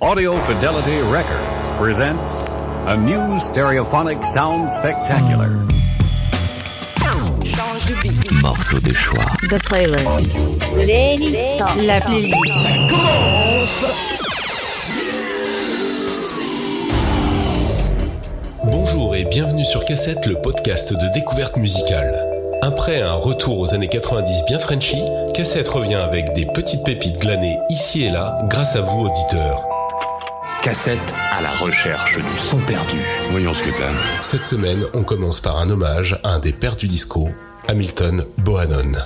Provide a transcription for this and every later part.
Audio Fidelity Records presents a new stereophonic sound spectacular. Morceau de choix. The playlist. La playlist. Bonjour et bienvenue sur Cassette, le podcast de découverte musicale. Après un retour aux années 90 bien Frenchy, Cassette revient avec des petites pépites glanées ici et là grâce à vous auditeurs. Cassette à la recherche du son perdu. Voyons ce que t'as. Cette semaine, on commence par un hommage à un des pères du disco, Hamilton Bohannon.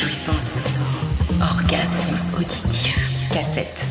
jouissance, orgasme auditif, cassette.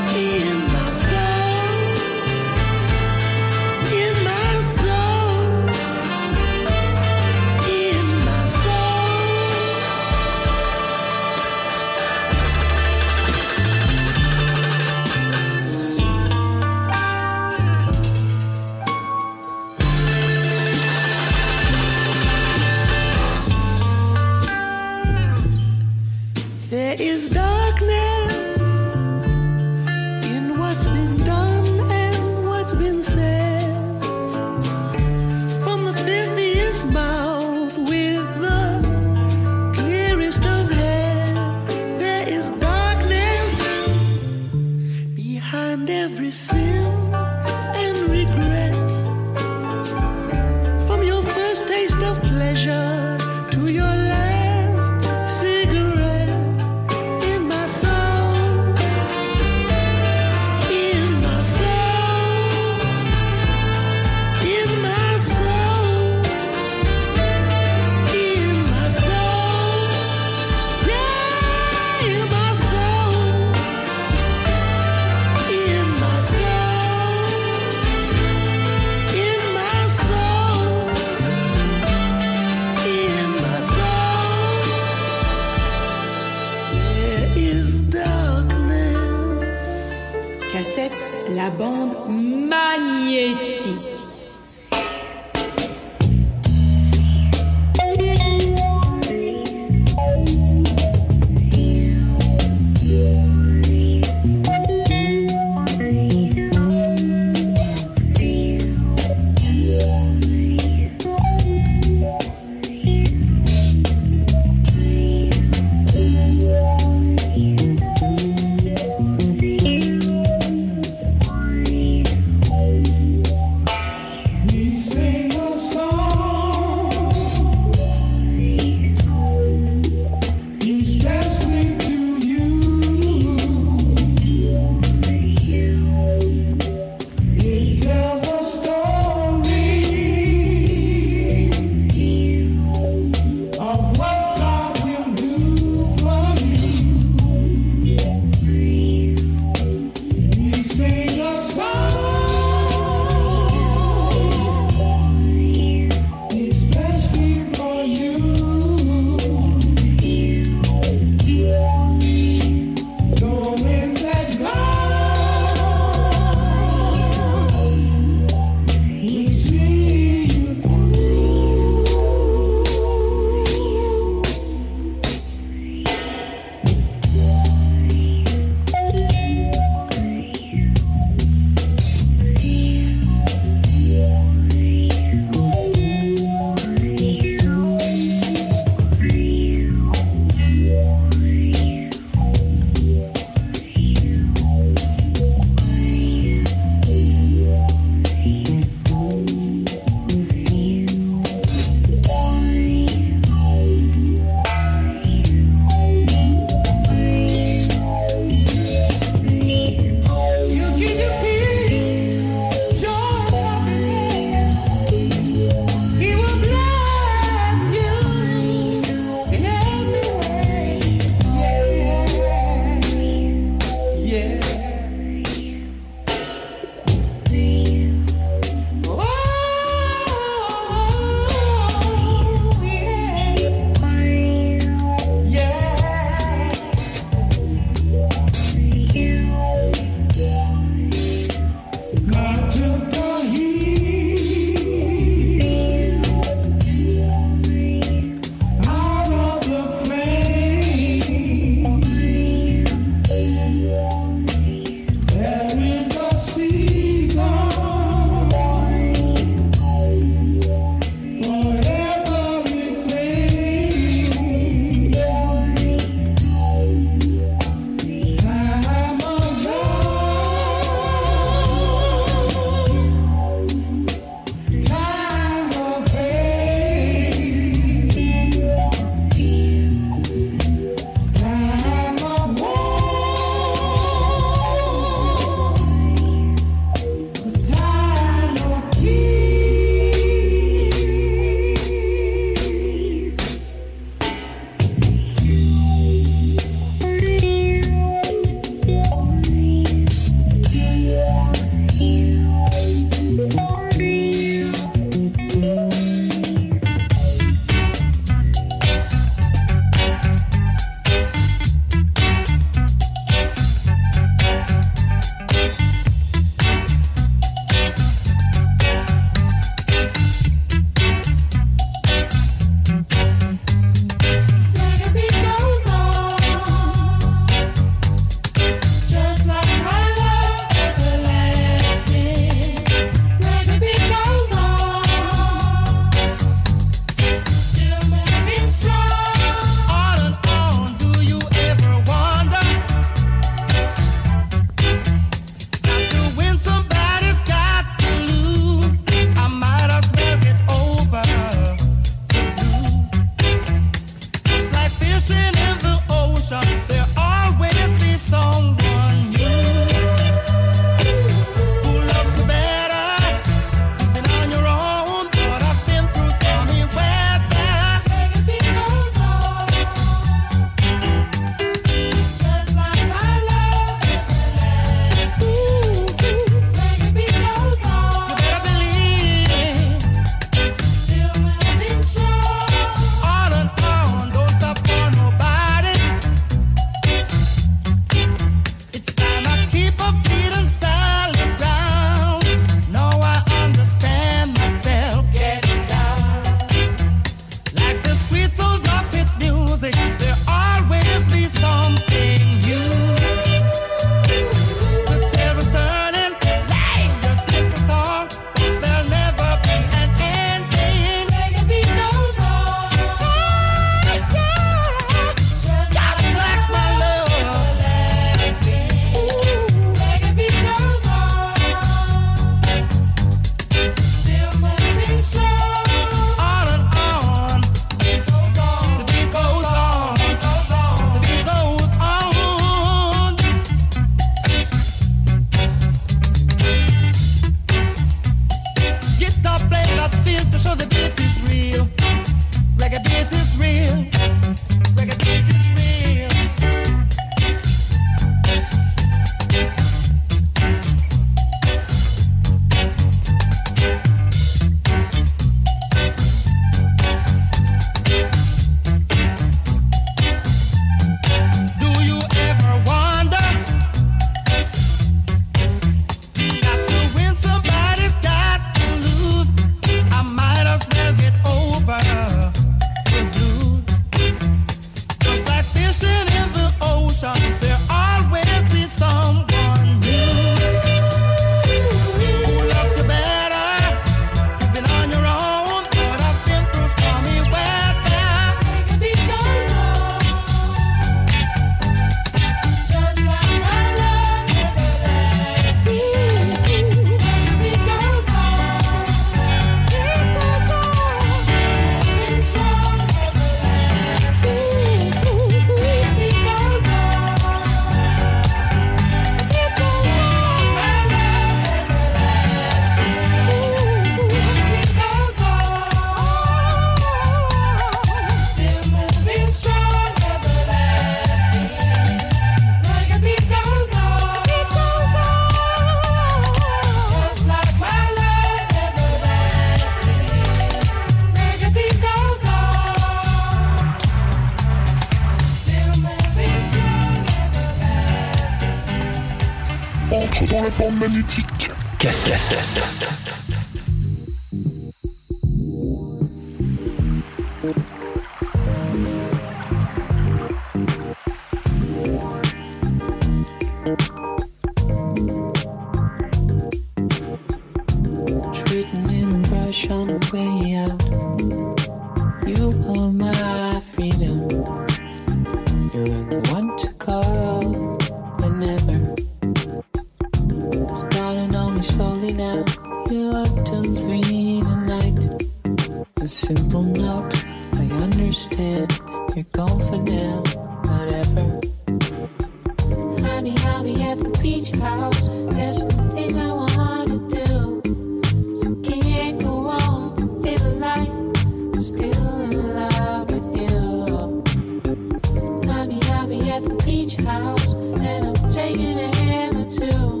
step in each house, and I'm taking a hammer too.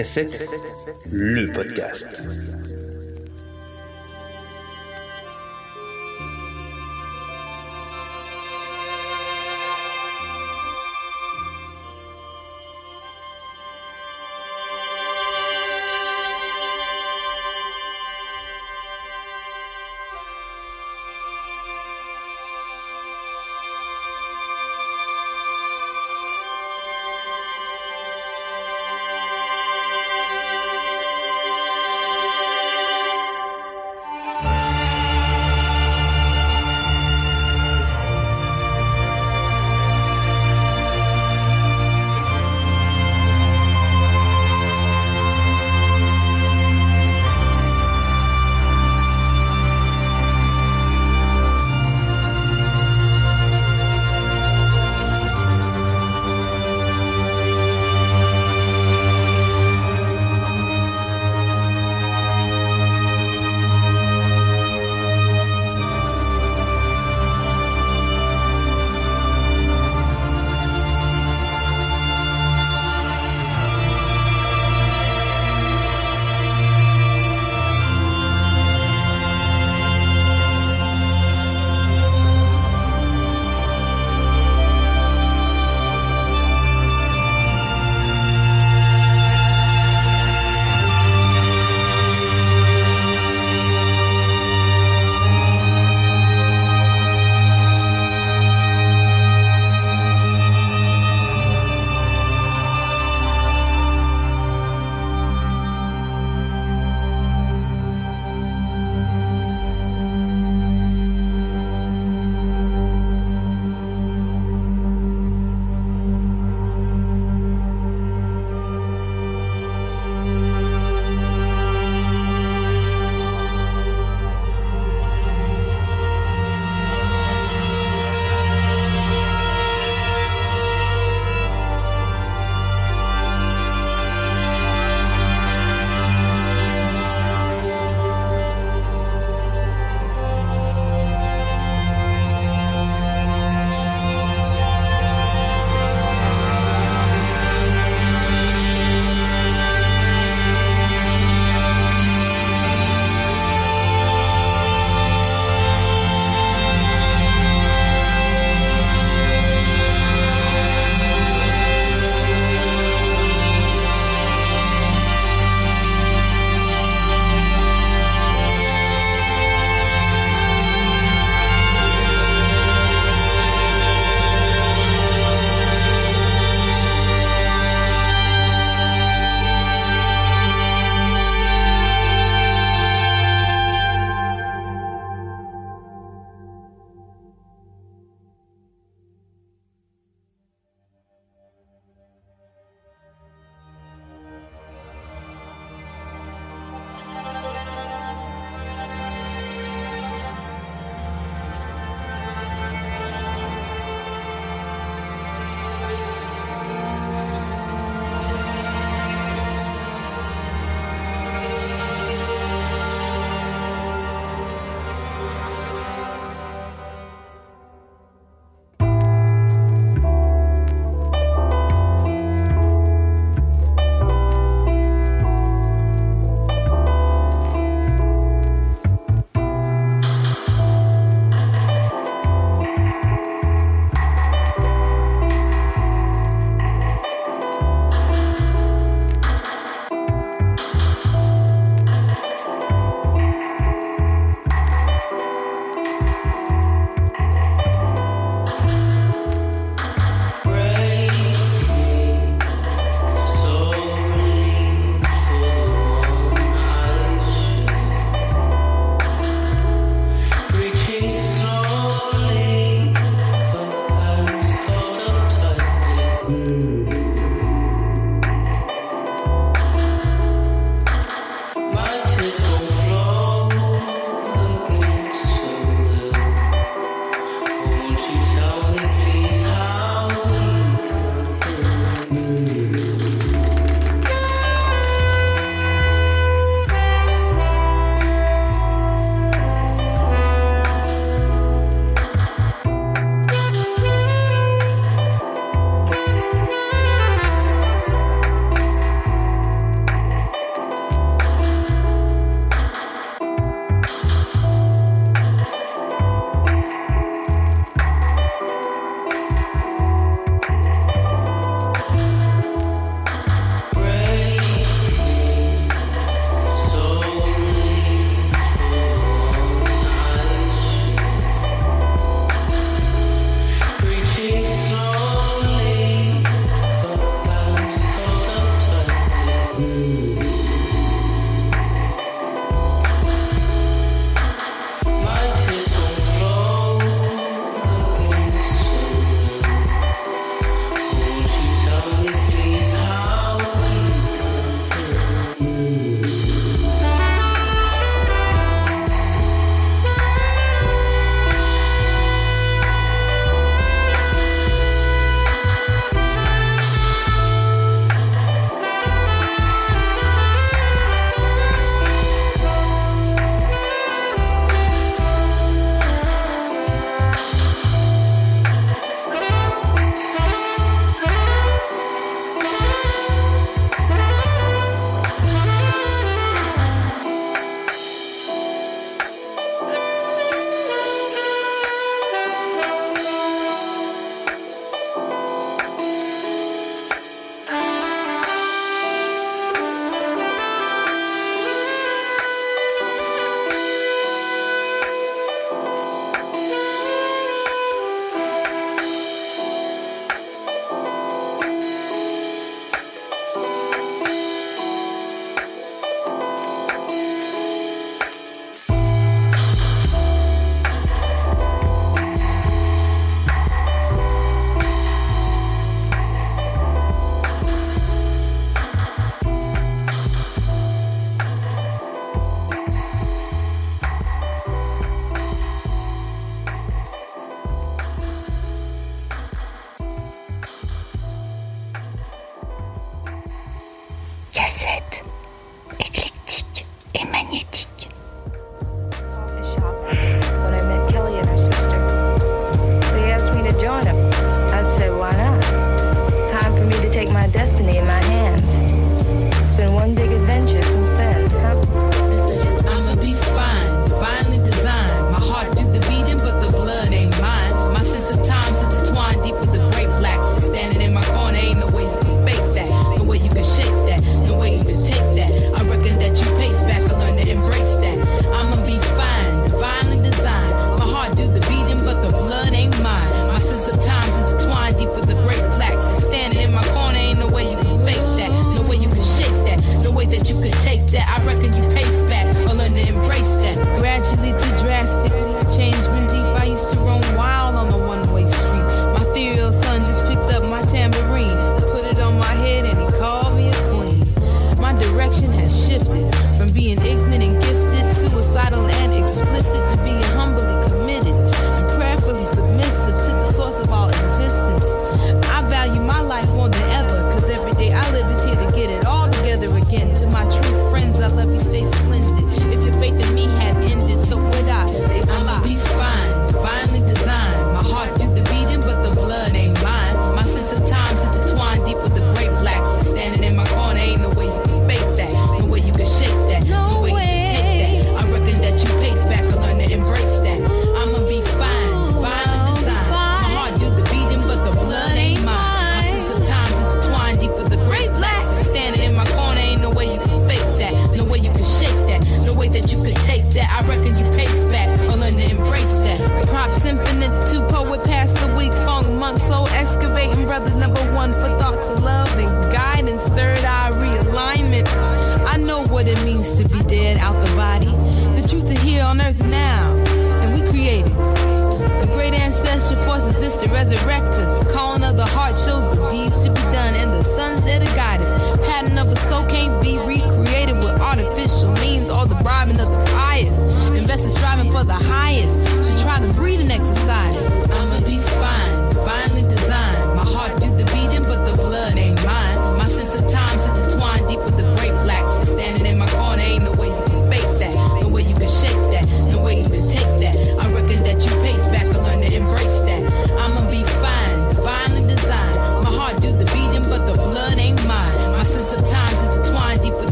Cassette, le podcast.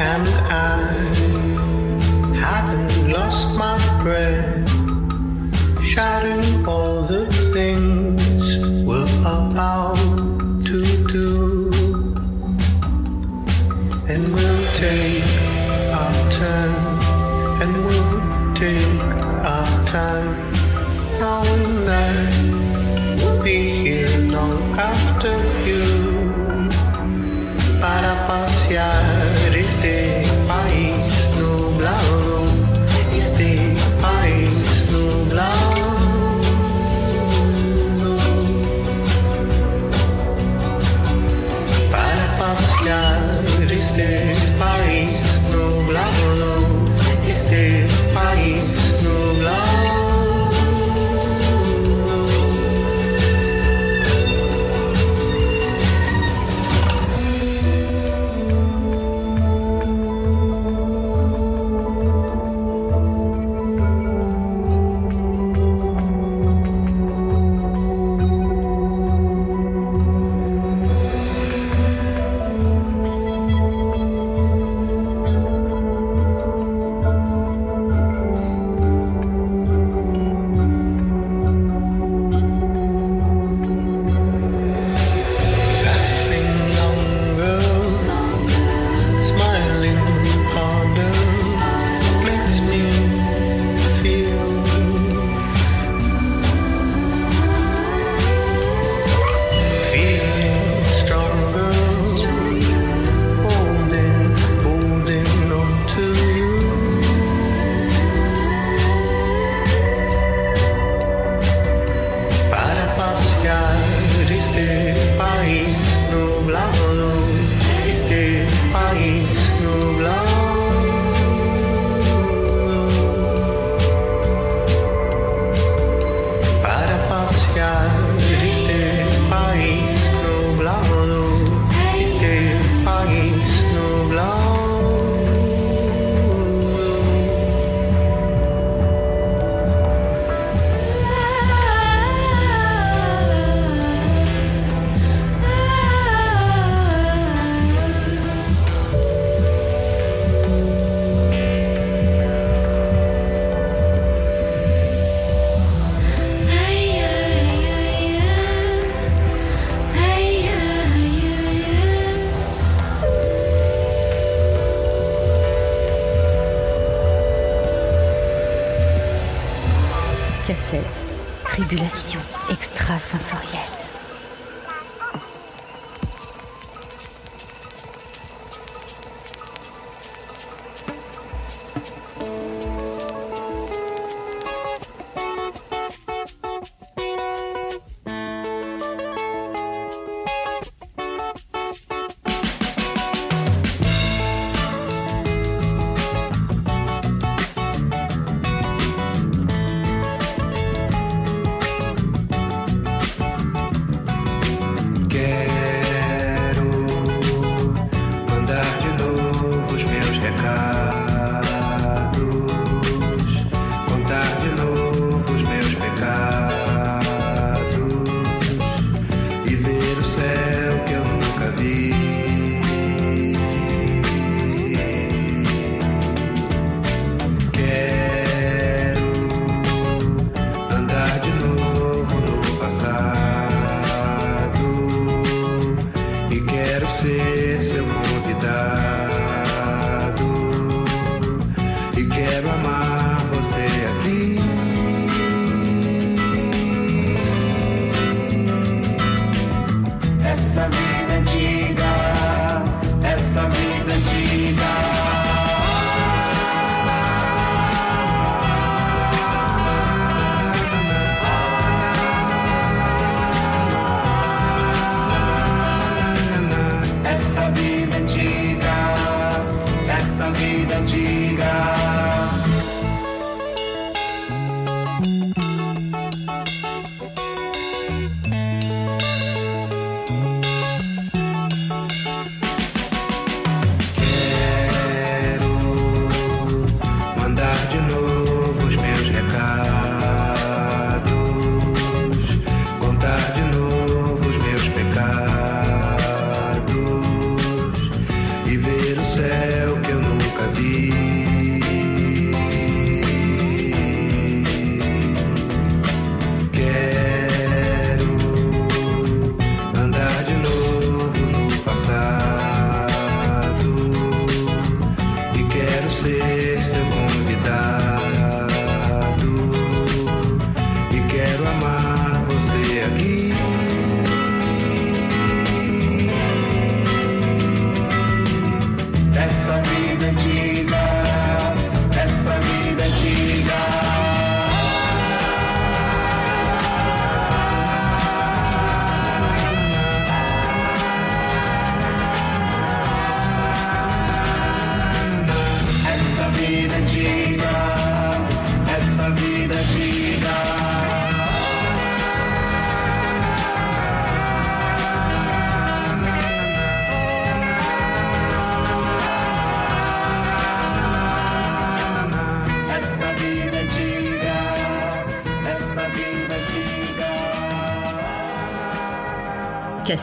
And I haven't lost my breath,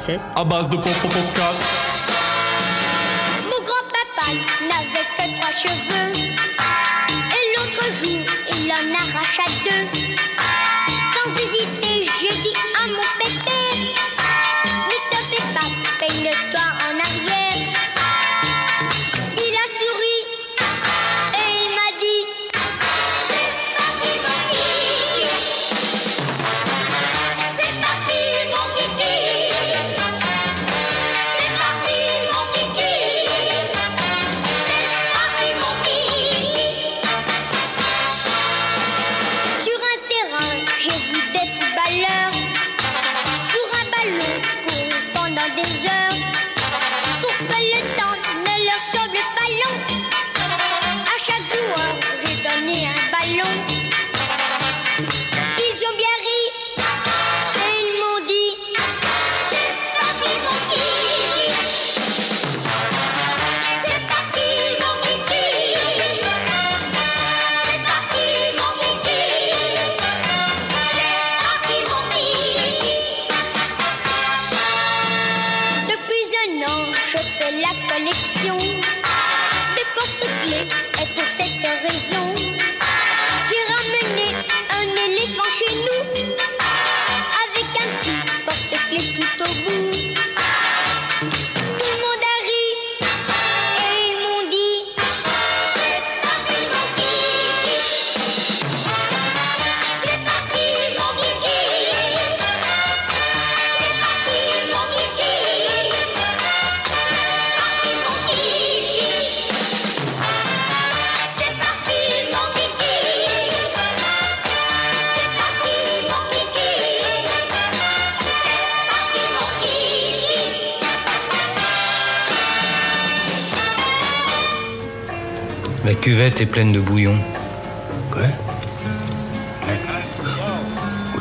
Bassett. A base do Popopopcast. fonction de porte-clés et pour cette raison. J'ai ramené un éléphant chez nous avec un petit porte-clés tout au bout. Cuvette est pleine de bouillon. Quoi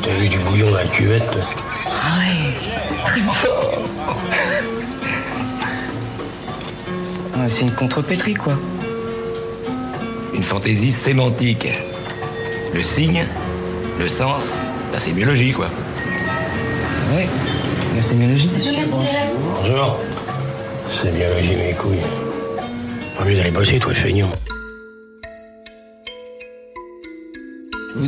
T'as vu du bouillon dans la cuvette toi Ah ouais, très fort. Ah, c'est une contrepétrie, quoi. Une fantaisie sémantique. Le signe, le sens, la sémiologie, quoi. Ouais, la sémiologie. Bonjour. C'est logé mes couilles. Pas mieux d'aller bosser, toi, feignant.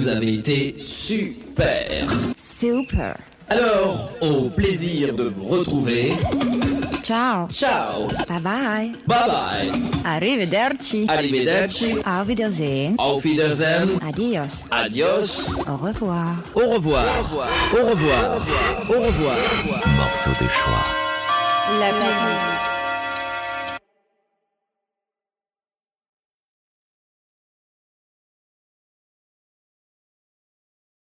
Vous avez été super. Super. Alors, au plaisir de vous retrouver. Ciao. Ciao. Bye bye. Bye bye. Arrivederci. Arrivederci. Auf Wiedersehen. Auf Wiedersehen. Adios. Adios. Au revoir. Au revoir. Au revoir. Au revoir. Morceau de choix. La playlist.